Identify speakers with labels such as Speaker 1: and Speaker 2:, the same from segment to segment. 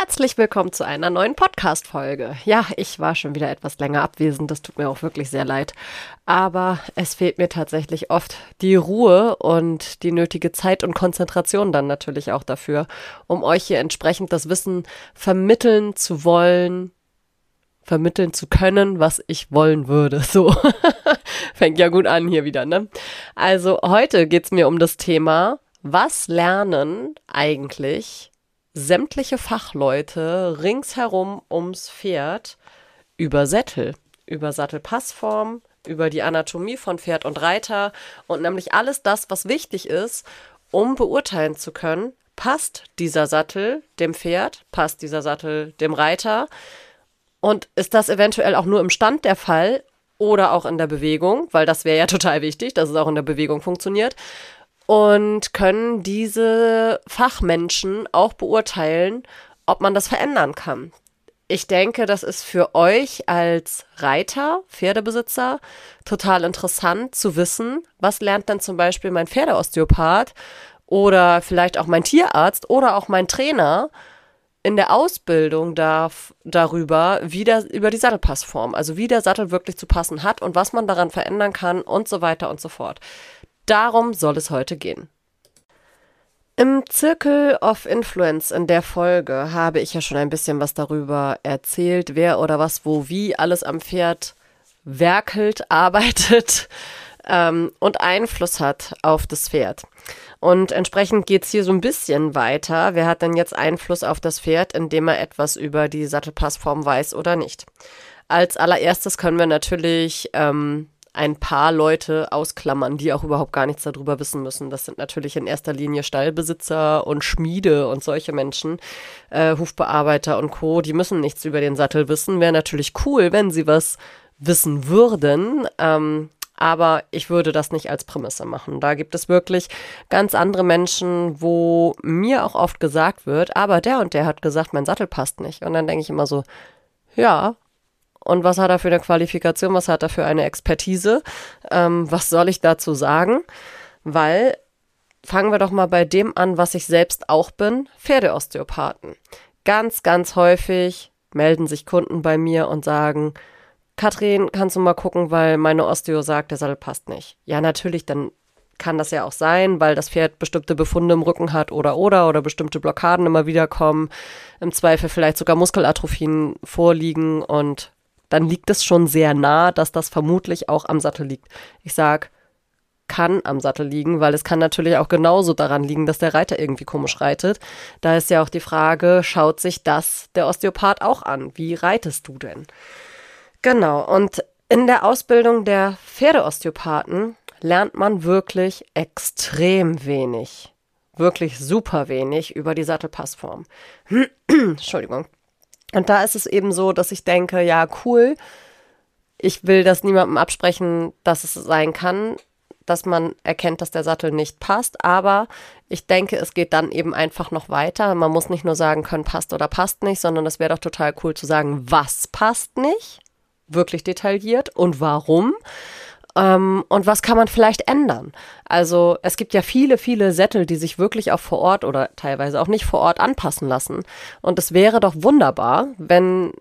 Speaker 1: Herzlich willkommen zu einer neuen Podcast-Folge. Ja, ich war schon wieder etwas länger abwesend, das tut mir auch wirklich sehr leid. Aber es fehlt mir tatsächlich oft die Ruhe und die nötige Zeit und Konzentration dann natürlich auch dafür, um euch hier entsprechend das Wissen vermitteln zu wollen, vermitteln zu können, was ich wollen würde. So, fängt ja gut an hier wieder, ne? Also heute geht's mir um das Thema, was lernen eigentlich sämtliche Fachleute ringsherum ums Pferd über Sättel, über Sattelpassform, über die Anatomie von Pferd und Reiter und nämlich alles das, was wichtig ist, um beurteilen zu können, passt dieser Sattel dem Pferd, passt dieser Sattel dem Reiter und ist das eventuell auch nur im Stand der Fall oder auch in der Bewegung, weil das wäre ja total wichtig, dass es auch in der Bewegung funktioniert und können diese Fachmenschen auch beurteilen, ob man das verändern kann. Ich denke, das ist für euch als Reiter, Pferdebesitzer total interessant zu wissen, was lernt denn zum Beispiel mein Pferdeosteopath oder vielleicht auch mein Tierarzt oder auch mein Trainer in der Ausbildung darf, darüber, wie der, über die Sattelpassform, also wie der Sattel wirklich zu passen hat und was man daran verändern kann und so weiter und so fort. Darum soll es heute gehen. Im Circle of Influence in der Folge habe ich ja schon ein bisschen was darüber erzählt, wer oder was, wo, wie alles am Pferd werkelt, arbeitet ähm, und Einfluss hat auf das Pferd. Und entsprechend geht es hier so ein bisschen weiter. Wer hat denn jetzt Einfluss auf das Pferd, indem er etwas über die Sattelpassform weiß oder nicht? Als allererstes können wir natürlich ähm, ein paar Leute ausklammern, die auch überhaupt gar nichts darüber wissen müssen. Das sind natürlich in erster Linie Stallbesitzer und Schmiede und solche Menschen, äh, Hufbearbeiter und Co. Die müssen nichts über den Sattel wissen. Wäre natürlich cool, wenn sie was wissen würden. Ähm, aber ich würde das nicht als Prämisse machen. Da gibt es wirklich ganz andere Menschen, wo mir auch oft gesagt wird, aber der und der hat gesagt, mein Sattel passt nicht. Und dann denke ich immer so, ja, und was hat er für eine Qualifikation, was hat er für eine Expertise, ähm, was soll ich dazu sagen, weil fangen wir doch mal bei dem an, was ich selbst auch bin, Pferdeosteopathen. Ganz, ganz häufig melden sich Kunden bei mir und sagen, Katrin, kannst du mal gucken, weil meine Osteo sagt, der Sattel passt nicht. Ja, natürlich, dann kann das ja auch sein, weil das Pferd bestimmte Befunde im Rücken hat oder oder oder bestimmte Blockaden immer wieder kommen, im Zweifel vielleicht sogar Muskelatrophien vorliegen und dann liegt es schon sehr nah, dass das vermutlich auch am Sattel liegt. Ich sag, kann am Sattel liegen, weil es kann natürlich auch genauso daran liegen, dass der Reiter irgendwie komisch reitet. Da ist ja auch die Frage, schaut sich das der Osteopath auch an? Wie reitest du denn? Genau, und in der Ausbildung der Pferdeosteopathen lernt man wirklich extrem wenig, wirklich super wenig über die Sattelpassform. Entschuldigung. Und da ist es eben so, dass ich denke, ja, cool, ich will das niemandem absprechen, dass es sein kann, dass man erkennt, dass der Sattel nicht passt. Aber ich denke, es geht dann eben einfach noch weiter. Man muss nicht nur sagen können, passt oder passt nicht, sondern es wäre doch total cool zu sagen, was passt nicht, wirklich detailliert und warum. Ähm, und was kann man vielleicht ändern? Also es gibt ja viele, viele Sättel, die sich wirklich auch vor Ort oder teilweise auch nicht vor Ort anpassen lassen. Und es wäre doch wunderbar, wenn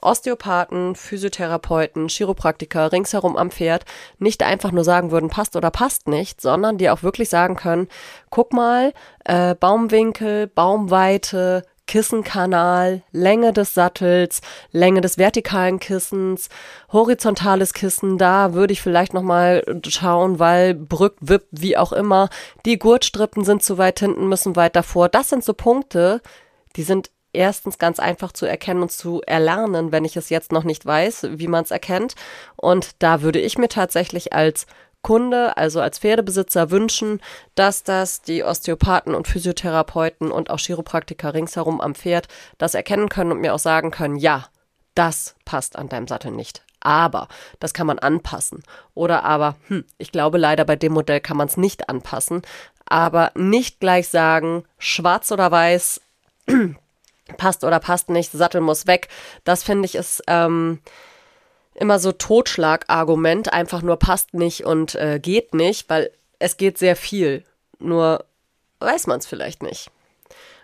Speaker 1: Osteopathen, Physiotherapeuten, Chiropraktiker ringsherum am Pferd nicht einfach nur sagen würden, passt oder passt nicht, sondern die auch wirklich sagen können, guck mal, äh, Baumwinkel, Baumweite, Kissenkanal, Länge des Sattels, Länge des vertikalen Kissens, horizontales Kissen, da würde ich vielleicht nochmal schauen, weil brückt, wippt, wie auch immer. Die Gurtstrippen sind zu weit hinten, müssen weit davor. Das sind so Punkte, die sind erstens ganz einfach zu erkennen und zu erlernen, wenn ich es jetzt noch nicht weiß, wie man es erkennt. Und da würde ich mir tatsächlich als Kunde, also als Pferdebesitzer wünschen, dass das die Osteopathen und Physiotherapeuten und auch Chiropraktiker ringsherum am Pferd das erkennen können und mir auch sagen können, ja, das passt an deinem Sattel nicht. Aber das kann man anpassen. Oder aber, hm, ich glaube leider bei dem Modell kann man es nicht anpassen. Aber nicht gleich sagen, schwarz oder weiß, passt oder passt nicht, Sattel muss weg. Das finde ich ist ähm, immer so Totschlagargument, einfach nur passt nicht und äh, geht nicht, weil es geht sehr viel. Nur weiß man es vielleicht nicht.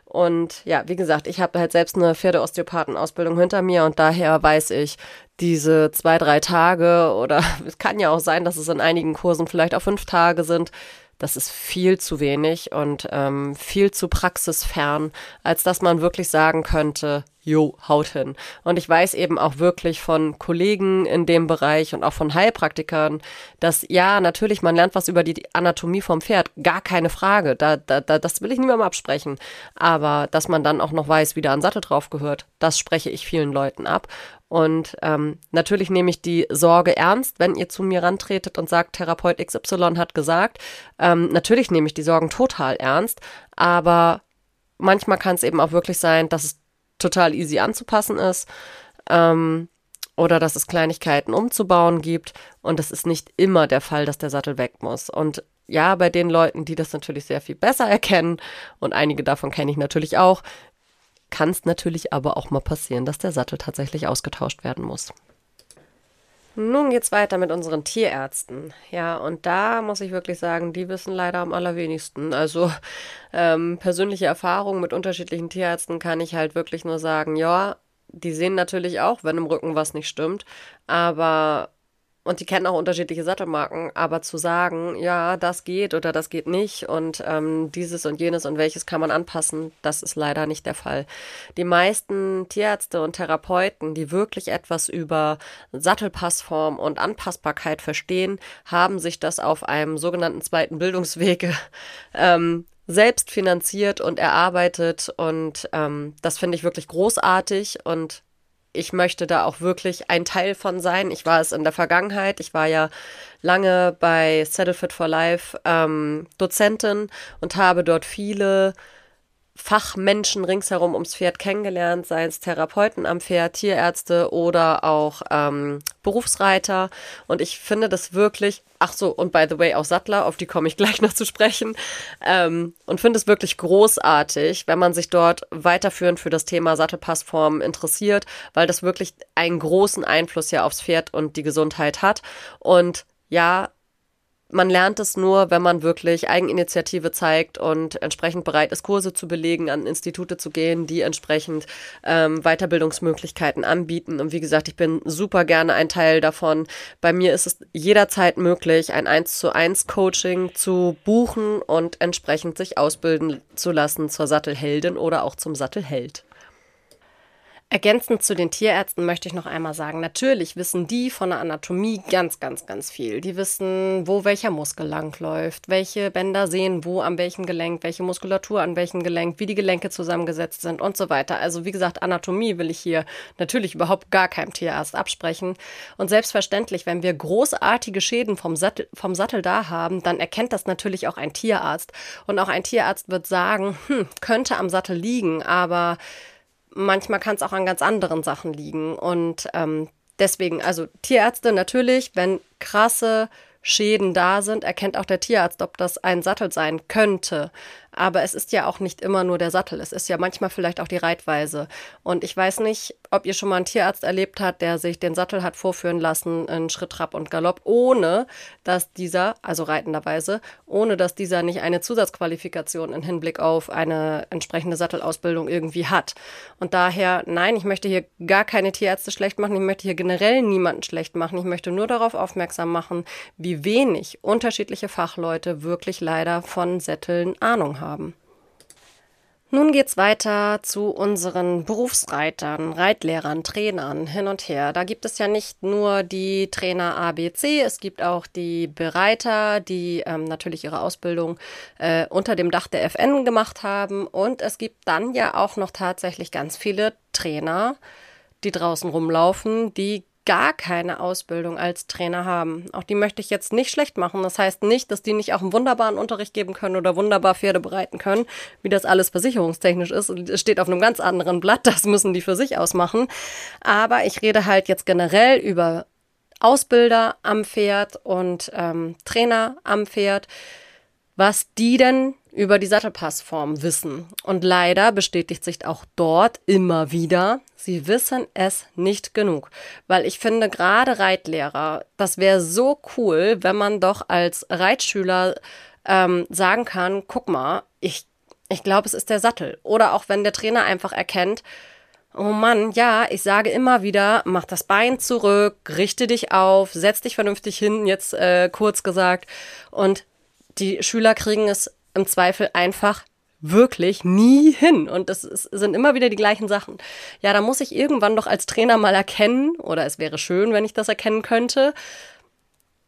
Speaker 1: Und ja, wie gesagt, ich habe halt selbst eine Pferdeosteopathen-Ausbildung hinter mir und daher weiß ich, diese zwei, drei Tage oder es kann ja auch sein, dass es in einigen Kursen vielleicht auch fünf Tage sind, das ist viel zu wenig und ähm, viel zu praxisfern, als dass man wirklich sagen könnte, jo, haut hin. Und ich weiß eben auch wirklich von Kollegen in dem Bereich und auch von Heilpraktikern, dass ja, natürlich, man lernt was über die Anatomie vom Pferd, gar keine Frage. Da, da, da, das will ich niemandem absprechen. Aber dass man dann auch noch weiß, wie da ein Sattel drauf gehört, das spreche ich vielen Leuten ab. Und ähm, natürlich nehme ich die Sorge ernst, wenn ihr zu mir rantretet und sagt, Therapeut XY hat gesagt. Ähm, natürlich nehme ich die Sorgen total ernst, aber manchmal kann es eben auch wirklich sein, dass es total easy anzupassen ist ähm, oder dass es Kleinigkeiten umzubauen gibt. Und es ist nicht immer der Fall, dass der Sattel weg muss. Und ja, bei den Leuten, die das natürlich sehr viel besser erkennen, und einige davon kenne ich natürlich auch, kann es natürlich aber auch mal passieren, dass der Sattel tatsächlich ausgetauscht werden muss. Nun geht's weiter mit unseren Tierärzten. Ja, und da muss ich wirklich sagen, die wissen leider am allerwenigsten. Also ähm, persönliche Erfahrungen mit unterschiedlichen Tierärzten kann ich halt wirklich nur sagen, ja, die sehen natürlich auch, wenn im Rücken was nicht stimmt, aber und die kennen auch unterschiedliche Sattelmarken, aber zu sagen, ja, das geht oder das geht nicht und ähm, dieses und jenes und welches kann man anpassen, das ist leider nicht der Fall. Die meisten Tierärzte und Therapeuten, die wirklich etwas über Sattelpassform und Anpassbarkeit verstehen, haben sich das auf einem sogenannten zweiten Bildungswege ähm, selbst finanziert und erarbeitet und ähm, das finde ich wirklich großartig und ich möchte da auch wirklich ein Teil von sein. Ich war es in der Vergangenheit. Ich war ja lange bei Settle Fit for Life ähm, Dozentin und habe dort viele Fachmenschen ringsherum ums Pferd kennengelernt, sei es Therapeuten am Pferd, Tierärzte oder auch ähm, Berufsreiter. Und ich finde das wirklich, ach so, und by the way auch Sattler, auf die komme ich gleich noch zu sprechen. Ähm, und finde es wirklich großartig, wenn man sich dort weiterführend für das Thema Sattelpassform interessiert, weil das wirklich einen großen Einfluss ja aufs Pferd und die Gesundheit hat. Und ja, man lernt es nur, wenn man wirklich Eigeninitiative zeigt und entsprechend bereit ist, Kurse zu belegen, an Institute zu gehen, die entsprechend ähm, Weiterbildungsmöglichkeiten anbieten. Und wie gesagt, ich bin super gerne ein Teil davon. Bei mir ist es jederzeit möglich, ein 1 zu 1 Coaching zu buchen und entsprechend sich ausbilden zu lassen zur Sattelheldin oder auch zum Sattelheld. Ergänzend zu den Tierärzten möchte ich noch einmal sagen, natürlich wissen die von der Anatomie ganz, ganz, ganz viel. Die wissen, wo welcher Muskel langläuft, welche Bänder sehen wo an welchem Gelenk, welche Muskulatur an welchem Gelenk, wie die Gelenke zusammengesetzt sind und so weiter. Also wie gesagt, Anatomie will ich hier natürlich überhaupt gar keinem Tierarzt absprechen. Und selbstverständlich, wenn wir großartige Schäden vom Sattel, vom Sattel da haben, dann erkennt das natürlich auch ein Tierarzt. Und auch ein Tierarzt wird sagen, hm, könnte am Sattel liegen, aber manchmal kann es auch an ganz anderen Sachen liegen. Und ähm, deswegen, also Tierärzte natürlich, wenn krasse Schäden da sind, erkennt auch der Tierarzt, ob das ein Sattel sein könnte. Aber es ist ja auch nicht immer nur der Sattel. Es ist ja manchmal vielleicht auch die Reitweise. Und ich weiß nicht, ob ihr schon mal einen Tierarzt erlebt habt, der sich den Sattel hat vorführen lassen in Schritt, Trab und Galopp, ohne dass dieser, also reitenderweise, ohne dass dieser nicht eine Zusatzqualifikation im Hinblick auf eine entsprechende Sattelausbildung irgendwie hat. Und daher, nein, ich möchte hier gar keine Tierärzte schlecht machen. Ich möchte hier generell niemanden schlecht machen. Ich möchte nur darauf aufmerksam machen, wie wenig unterschiedliche Fachleute wirklich leider von Sätteln Ahnung haben. Nun geht's weiter zu unseren Berufsreitern, Reitlehrern, Trainern hin und her. Da gibt es ja nicht nur die Trainer ABC, es gibt auch die Bereiter, die ähm, natürlich ihre Ausbildung äh, unter dem Dach der FN gemacht haben. Und es gibt dann ja auch noch tatsächlich ganz viele Trainer, die draußen rumlaufen, die gar keine Ausbildung als Trainer haben. Auch die möchte ich jetzt nicht schlecht machen. Das heißt nicht, dass die nicht auch einen wunderbaren Unterricht geben können oder wunderbar Pferde bereiten können, wie das alles versicherungstechnisch ist. Es steht auf einem ganz anderen Blatt, das müssen die für sich ausmachen. Aber ich rede halt jetzt generell über Ausbilder am Pferd und ähm, Trainer am Pferd, was die denn über die Sattelpassform wissen. Und leider bestätigt sich auch dort immer wieder, sie wissen es nicht genug. Weil ich finde, gerade Reitlehrer, das wäre so cool, wenn man doch als Reitschüler ähm, sagen kann, guck mal, ich Ich glaube, es ist der Sattel. Oder auch wenn der Trainer einfach erkennt, oh Mann, ja, ich sage immer wieder, mach das Bein zurück, richte dich auf, setz dich vernünftig hin, jetzt äh, kurz gesagt. Und die Schüler kriegen es im Zweifel einfach wirklich nie hin. Und das ist, sind immer wieder die gleichen Sachen. Ja, da muss ich irgendwann doch als Trainer mal erkennen, oder es wäre schön, wenn ich das erkennen könnte,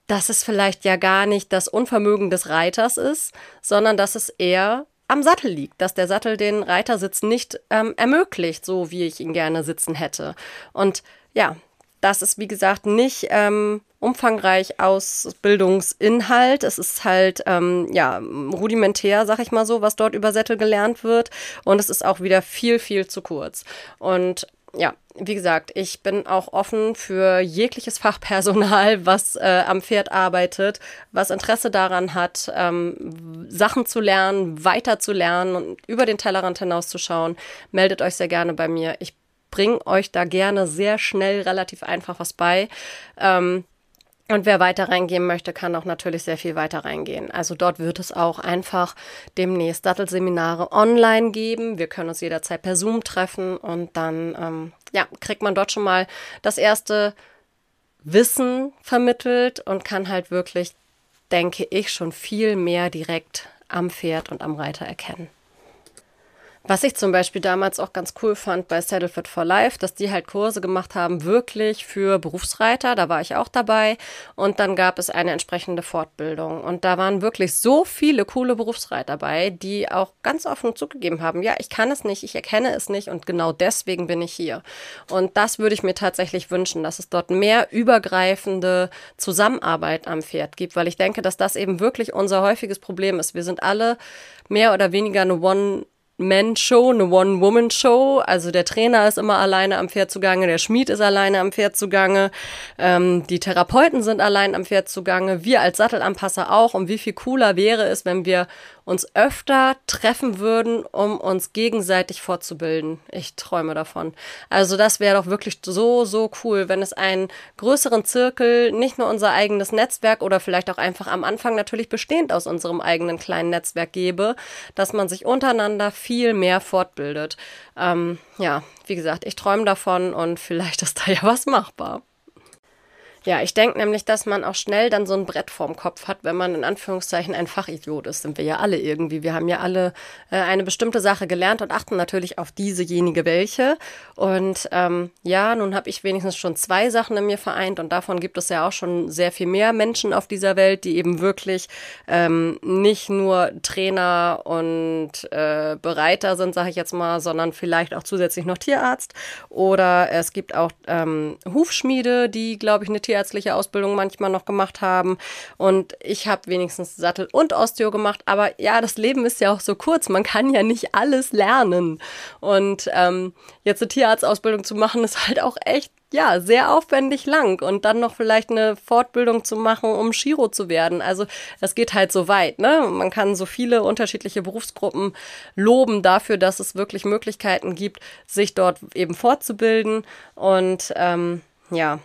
Speaker 1: dass es vielleicht ja gar nicht das Unvermögen des Reiters ist, sondern dass es eher am Sattel liegt, dass der Sattel den Reitersitz nicht ähm, ermöglicht, so wie ich ihn gerne sitzen hätte. Und ja, das ist, wie gesagt, nicht ähm, umfangreich Ausbildungsinhalt. Es ist halt, ähm, ja, rudimentär, sag ich mal so, was dort über Sättel gelernt wird. Und es ist auch wieder viel, viel zu kurz. Und ja, wie gesagt, ich bin auch offen für jegliches Fachpersonal, was äh, am Pferd arbeitet, was Interesse daran hat, ähm, Sachen zu lernen, weiter zu lernen und über den Tellerrand hinauszuschauen. Meldet euch sehr gerne bei mir. Ich bringe euch da gerne sehr schnell, relativ einfach was bei. Ähm, und wer weiter reingehen möchte, kann auch natürlich sehr viel weiter reingehen. Also dort wird es auch einfach demnächst Dattelseminare online geben. Wir können uns jederzeit per Zoom treffen und dann ähm, ja, kriegt man dort schon mal das erste Wissen vermittelt und kann halt wirklich, denke ich, schon viel mehr direkt am Pferd und am Reiter erkennen. Was ich zum Beispiel damals auch ganz cool fand bei Saddle Fit for Life, dass die halt Kurse gemacht haben, wirklich für Berufsreiter. Da war ich auch dabei. Und dann gab es eine entsprechende Fortbildung. Und da waren wirklich so viele coole Berufsreiter dabei, die auch ganz offen zugegeben haben, ja, ich kann es nicht, ich erkenne es nicht und genau deswegen bin ich hier. Und das würde ich mir tatsächlich wünschen, dass es dort mehr übergreifende Zusammenarbeit am Pferd gibt, weil ich denke, dass das eben wirklich unser häufiges Problem ist. Wir sind alle mehr oder weniger eine One man-Show, eine One-Woman-Show. Also der Trainer ist immer alleine am Pferd zugange, der Schmied ist alleine am Pferd zugange, ähm, die Therapeuten sind allein am Pferd zugange, wir als Sattelanpasser auch. Und wie viel cooler wäre es, wenn wir uns öfter treffen würden, um uns gegenseitig fortzubilden. Ich träume davon. Also das wäre doch wirklich so, so cool, wenn es einen größeren Zirkel, nicht nur unser eigenes Netzwerk oder vielleicht auch einfach am Anfang natürlich bestehend aus unserem eigenen kleinen Netzwerk gäbe, dass man sich untereinander viel mehr fortbildet. Ähm, ja, wie gesagt, ich träume davon und vielleicht ist da ja was machbar. Ja, ich denke nämlich, dass man auch schnell dann so ein Brett vorm Kopf hat, wenn man in Anführungszeichen ein Fachidiot ist. Sind wir ja alle irgendwie. Wir haben ja alle äh, eine bestimmte Sache gelernt und achten natürlich auf diesejenige welche. Und ähm, ja, nun habe ich wenigstens schon zwei Sachen in mir vereint und davon gibt es ja auch schon sehr viel mehr Menschen auf dieser Welt, die eben wirklich ähm, nicht nur Trainer und äh, Bereiter sind, sage ich jetzt mal, sondern vielleicht auch zusätzlich noch Tierarzt. Oder es gibt auch ähm, Hufschmiede, die, glaube ich, eine tierärztliche Ausbildung manchmal noch gemacht haben. Und ich habe wenigstens Sattel und Osteo gemacht. Aber ja, das Leben ist ja auch so kurz. Man kann ja nicht alles lernen. Und ähm, jetzt eine Tierarztausbildung zu machen, ist halt auch echt ja, sehr aufwendig lang und dann noch vielleicht eine Fortbildung zu machen, um Chiro zu werden. Also das geht halt so weit, ne? Man kann so viele unterschiedliche Berufsgruppen loben dafür, dass es wirklich Möglichkeiten gibt, sich dort eben fortzubilden. Und ähm, ja,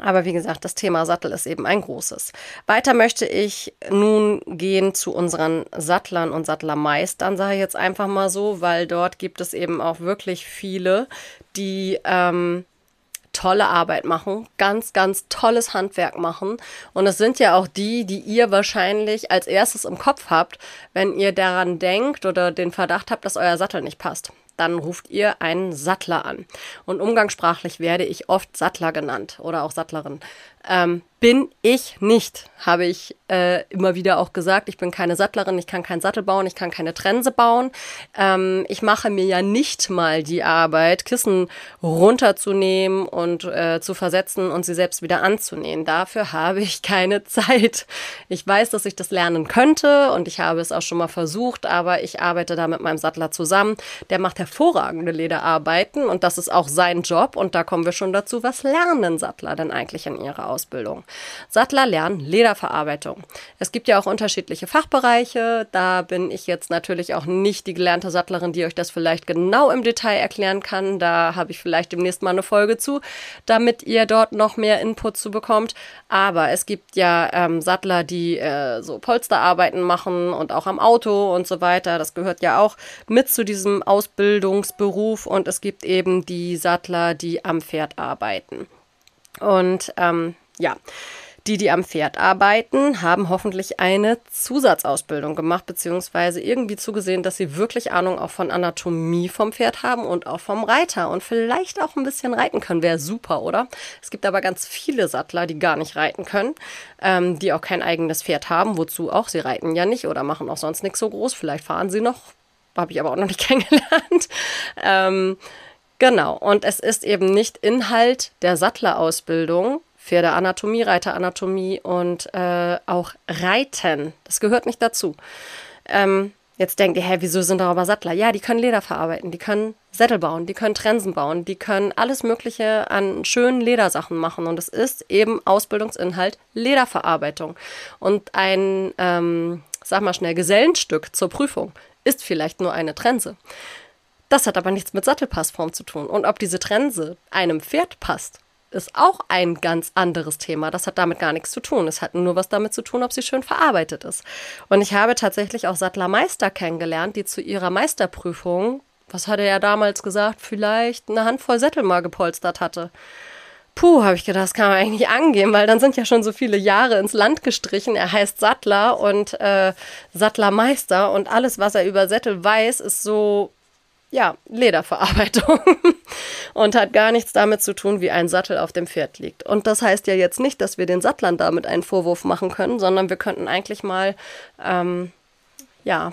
Speaker 1: aber wie gesagt, das Thema Sattel ist eben ein großes. Weiter möchte ich nun gehen zu unseren Sattlern und Sattlermeistern, sage ich jetzt einfach mal so, weil dort gibt es eben auch wirklich viele, die ähm, tolle Arbeit machen, ganz, ganz tolles Handwerk machen. Und es sind ja auch die, die ihr wahrscheinlich als erstes im Kopf habt, wenn ihr daran denkt oder den Verdacht habt, dass euer Sattel nicht passt dann ruft ihr einen Sattler an. Und umgangssprachlich werde ich oft Sattler genannt oder auch Sattlerin. Ähm, bin ich nicht, habe ich äh, immer wieder auch gesagt. Ich bin keine Sattlerin, ich kann keinen Sattel bauen, ich kann keine Trense bauen. Ähm, ich mache mir ja nicht mal die Arbeit, Kissen runterzunehmen und äh, zu versetzen und sie selbst wieder anzunähen. Dafür habe ich keine Zeit. Ich weiß, dass ich das lernen könnte und ich habe es auch schon mal versucht, aber ich arbeite da mit meinem Sattler zusammen. Der macht hervorragende Lederarbeiten und das ist auch sein Job. Und da kommen wir schon dazu, was lernen Sattler denn eigentlich in ihrer Sattlerausbildung. Sattler lernen Lederverarbeitung. Es gibt ja auch unterschiedliche Fachbereiche. Da bin ich jetzt natürlich auch nicht die gelernte Sattlerin, die euch das vielleicht genau im Detail erklären kann. Da habe ich vielleicht demnächst mal eine Folge zu, damit ihr dort noch mehr Input zu bekommt. Aber es gibt ja ähm, Sattler, die äh, so Polsterarbeiten machen und auch am Auto und so weiter. Das gehört ja auch mit zu diesem Ausbildungsberuf. Und es gibt eben die Sattler, die am Pferd arbeiten. Und ähm, ja, die, die am Pferd arbeiten, haben hoffentlich eine Zusatzausbildung gemacht, beziehungsweise irgendwie zugesehen, dass sie wirklich Ahnung auch von Anatomie vom Pferd haben und auch vom Reiter und vielleicht auch ein bisschen reiten können. Wäre super, oder? Es gibt aber ganz viele Sattler, die gar nicht reiten können, ähm, die auch kein eigenes Pferd haben. Wozu auch? Sie reiten ja nicht oder machen auch sonst nichts so groß. Vielleicht fahren sie noch. Habe ich aber auch noch nicht kennengelernt. Ähm, Genau, und es ist eben nicht Inhalt der Sattlerausbildung, Pferdeanatomie, Reiteranatomie und äh, auch Reiten. Das gehört nicht dazu. Ähm, jetzt denkt ihr, hä, wieso sind da aber Sattler? Ja, die können Leder verarbeiten, die können Sättel bauen, die können Trensen bauen, die können alles Mögliche an schönen Ledersachen machen. Und es ist eben Ausbildungsinhalt Lederverarbeitung. Und ein, ähm, sag mal schnell, Gesellenstück zur Prüfung ist vielleicht nur eine Trense. Das hat aber nichts mit Sattelpassform zu tun. Und ob diese Trense einem Pferd passt, ist auch ein ganz anderes Thema. Das hat damit gar nichts zu tun. Es hat nur was damit zu tun, ob sie schön verarbeitet ist. Und ich habe tatsächlich auch Sattlermeister kennengelernt, die zu ihrer Meisterprüfung, was hat er ja damals gesagt, vielleicht eine Handvoll Sättel mal gepolstert hatte. Puh, habe ich gedacht, das kann man eigentlich angehen, weil dann sind ja schon so viele Jahre ins Land gestrichen. Er heißt Sattler und äh, Sattlermeister und alles, was er über Sättel weiß, ist so ja, Lederverarbeitung und hat gar nichts damit zu tun, wie ein Sattel auf dem Pferd liegt. Und das heißt ja jetzt nicht, dass wir den Sattlern damit einen Vorwurf machen können, sondern wir könnten eigentlich mal, ähm, ja,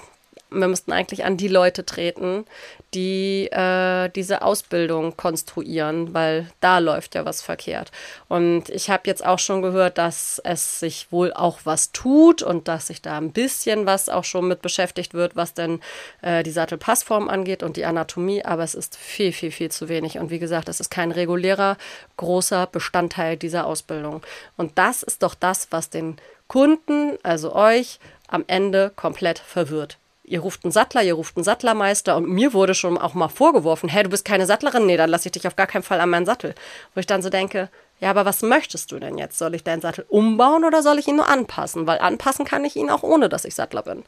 Speaker 1: wir müssten eigentlich an die Leute treten, die äh, diese Ausbildung konstruieren, weil da läuft ja was verkehrt. Und ich habe jetzt auch schon gehört, dass es sich wohl auch was tut und dass sich da ein bisschen was auch schon mit beschäftigt wird, was denn äh, die Sattelpassform angeht und die Anatomie, aber es ist viel, viel, viel zu wenig. Und wie gesagt, es ist kein regulärer, großer Bestandteil dieser Ausbildung. Und das ist doch das, was den Kunden, also euch, am Ende komplett verwirrt ihr ruft einen Sattler, ihr ruft einen Sattlermeister und mir wurde schon auch mal vorgeworfen, hey, du bist keine Sattlerin, nee, dann lasse ich dich auf gar keinen Fall an meinen Sattel. Wo ich dann so denke, ja, aber was möchtest du denn jetzt? Soll ich deinen Sattel umbauen oder soll ich ihn nur anpassen? Weil anpassen kann ich ihn auch ohne, dass ich Sattler bin.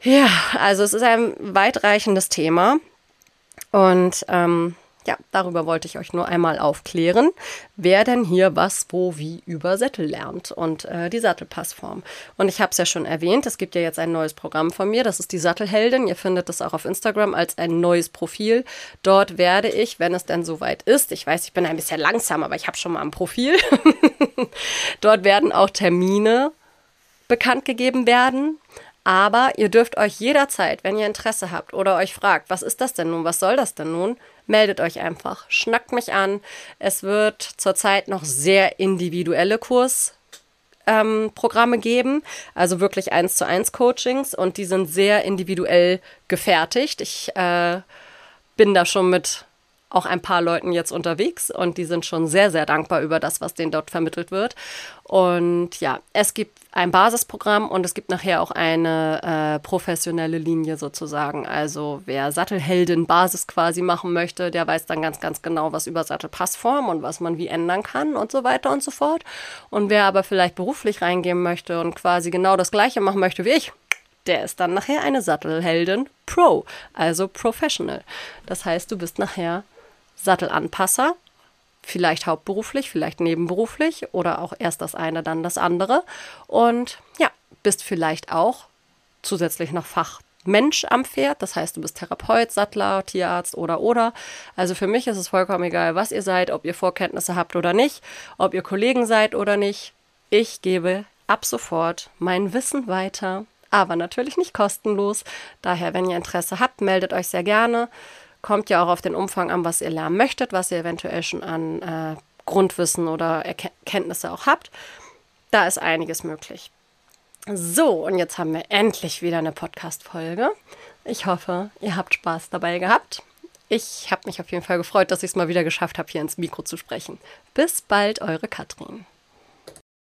Speaker 1: Ja, also es ist ein weitreichendes Thema und ähm, ja, darüber wollte ich euch nur einmal aufklären, wer denn hier was, wo, wie über Sättel lernt und äh, die Sattelpassform. Und ich habe es ja schon erwähnt, es gibt ja jetzt ein neues Programm von mir, das ist die Sattelheldin. Ihr findet das auch auf Instagram als ein neues Profil. Dort werde ich, wenn es denn soweit ist, ich weiß, ich bin ein bisschen langsam, aber ich habe schon mal ein Profil. Dort werden auch Termine bekannt gegeben werden. Aber ihr dürft euch jederzeit, wenn ihr Interesse habt oder euch fragt, was ist das denn nun, was soll das denn nun, meldet euch einfach, schnackt mich an. Es wird zurzeit noch sehr individuelle Kursprogramme ähm, geben, also wirklich eins zu eins Coachings und die sind sehr individuell gefertigt. Ich äh, bin da schon mit auch ein paar Leuten jetzt unterwegs und die sind schon sehr, sehr dankbar über das, was denen dort vermittelt wird. Und ja, es gibt ein Basisprogramm und es gibt nachher auch eine äh, professionelle Linie sozusagen. Also wer Sattelheldin Basis quasi machen möchte, der weiß dann ganz, ganz genau, was über Sattelpassform und was man wie ändern kann und so weiter und so fort. Und wer aber vielleicht beruflich reingehen möchte und quasi genau das gleiche machen möchte wie ich, der ist dann nachher eine Sattelheldin Pro, also Professional. Das heißt, du bist nachher Sattelanpasser, vielleicht hauptberuflich, vielleicht nebenberuflich oder auch erst das eine, dann das andere. Und ja, bist vielleicht auch zusätzlich noch Fachmensch am Pferd. Das heißt, du bist Therapeut, Sattler, Tierarzt oder oder. Also für mich ist es vollkommen egal, was ihr seid, ob ihr Vorkenntnisse habt oder nicht, ob ihr Kollegen seid oder nicht. Ich gebe ab sofort mein Wissen weiter, aber natürlich nicht kostenlos. Daher, wenn ihr Interesse habt, meldet euch sehr gerne. Kommt ja auch auf den Umfang an, was ihr lernen möchtet, was ihr eventuell schon an äh, Grundwissen oder Erkenntnisse auch habt. Da ist einiges möglich. So, und jetzt haben wir endlich wieder eine Podcast-Folge. Ich hoffe, ihr habt Spaß dabei gehabt. Ich habe mich auf jeden Fall gefreut, dass ich es mal wieder geschafft habe, hier ins Mikro zu sprechen. Bis bald, eure Katrin.